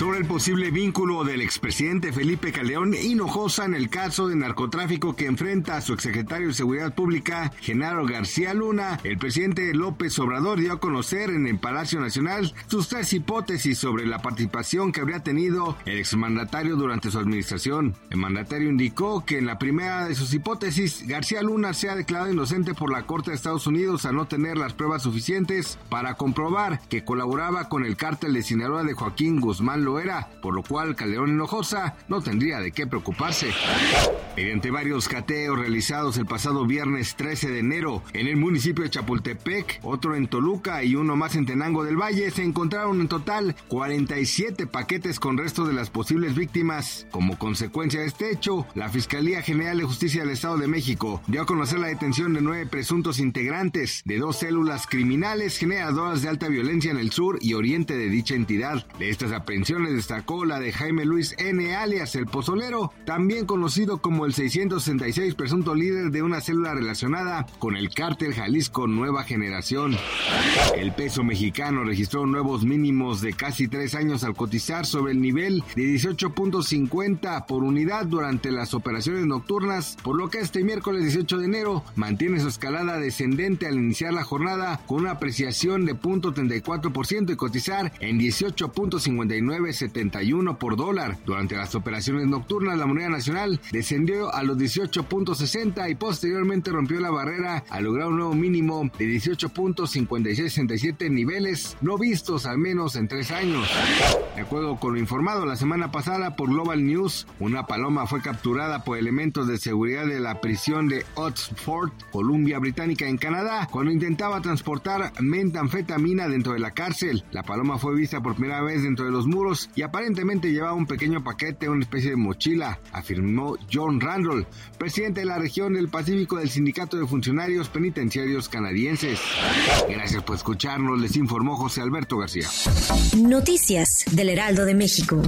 Sobre el posible vínculo del expresidente Felipe Caldeón Hinojosa en el caso de narcotráfico que enfrenta a su exsecretario de Seguridad Pública, Genaro García Luna, el presidente López Obrador dio a conocer en el Palacio Nacional sus tres hipótesis sobre la participación que habría tenido el exmandatario durante su administración. El mandatario indicó que en la primera de sus hipótesis, García Luna se ha declarado inocente por la Corte de Estados Unidos a no tener las pruebas suficientes para comprobar que colaboraba con el cártel de Sinaloa de Joaquín Guzmán era, por lo cual Calderón Hinojosa no tendría de qué preocuparse. Mediante varios cateos realizados el pasado viernes 13 de enero en el municipio de Chapultepec, otro en Toluca y uno más en Tenango del Valle, se encontraron en total 47 paquetes con restos de las posibles víctimas. Como consecuencia de este hecho, la Fiscalía General de Justicia del Estado de México dio a conocer la detención de nueve presuntos integrantes de dos células criminales generadoras de alta violencia en el sur y oriente de dicha entidad. De estas aprehensiones destacó la de Jaime Luis N. alias El Pozolero, también conocido como el 666 presunto líder de una célula relacionada con el cártel Jalisco Nueva Generación. El peso mexicano registró nuevos mínimos de casi tres años al cotizar sobre el nivel de 18.50 por unidad durante las operaciones nocturnas, por lo que este miércoles 18 de enero mantiene su escalada descendente al iniciar la jornada con una apreciación de 0.34% y cotizar en 18.59 71 por dólar. Durante las operaciones nocturnas, la moneda nacional descendió a los 18.60 y posteriormente rompió la barrera al lograr un nuevo mínimo de 18.5667 niveles no vistos al menos en tres años. De acuerdo con lo informado la semana pasada por Global News, una paloma fue capturada por elementos de seguridad de la prisión de Oxford, Columbia Británica en Canadá, cuando intentaba transportar metanfetamina dentro de la cárcel. La paloma fue vista por primera vez dentro de los muros y aparentemente llevaba un pequeño paquete, una especie de mochila, afirmó John Randall, presidente de la región del Pacífico del Sindicato de Funcionarios Penitenciarios Canadienses. Gracias por escucharnos, les informó José Alberto García. Noticias del Heraldo de México.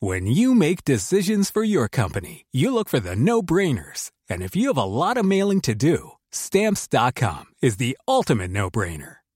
When you make decisions for your company, you look for the no-brainers. And if you have a lot of mailing to do, stamps.com is the ultimate no-brainer.